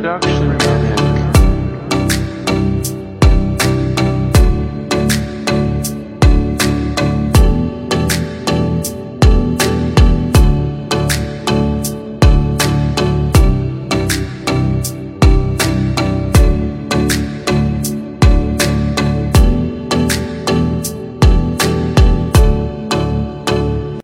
production.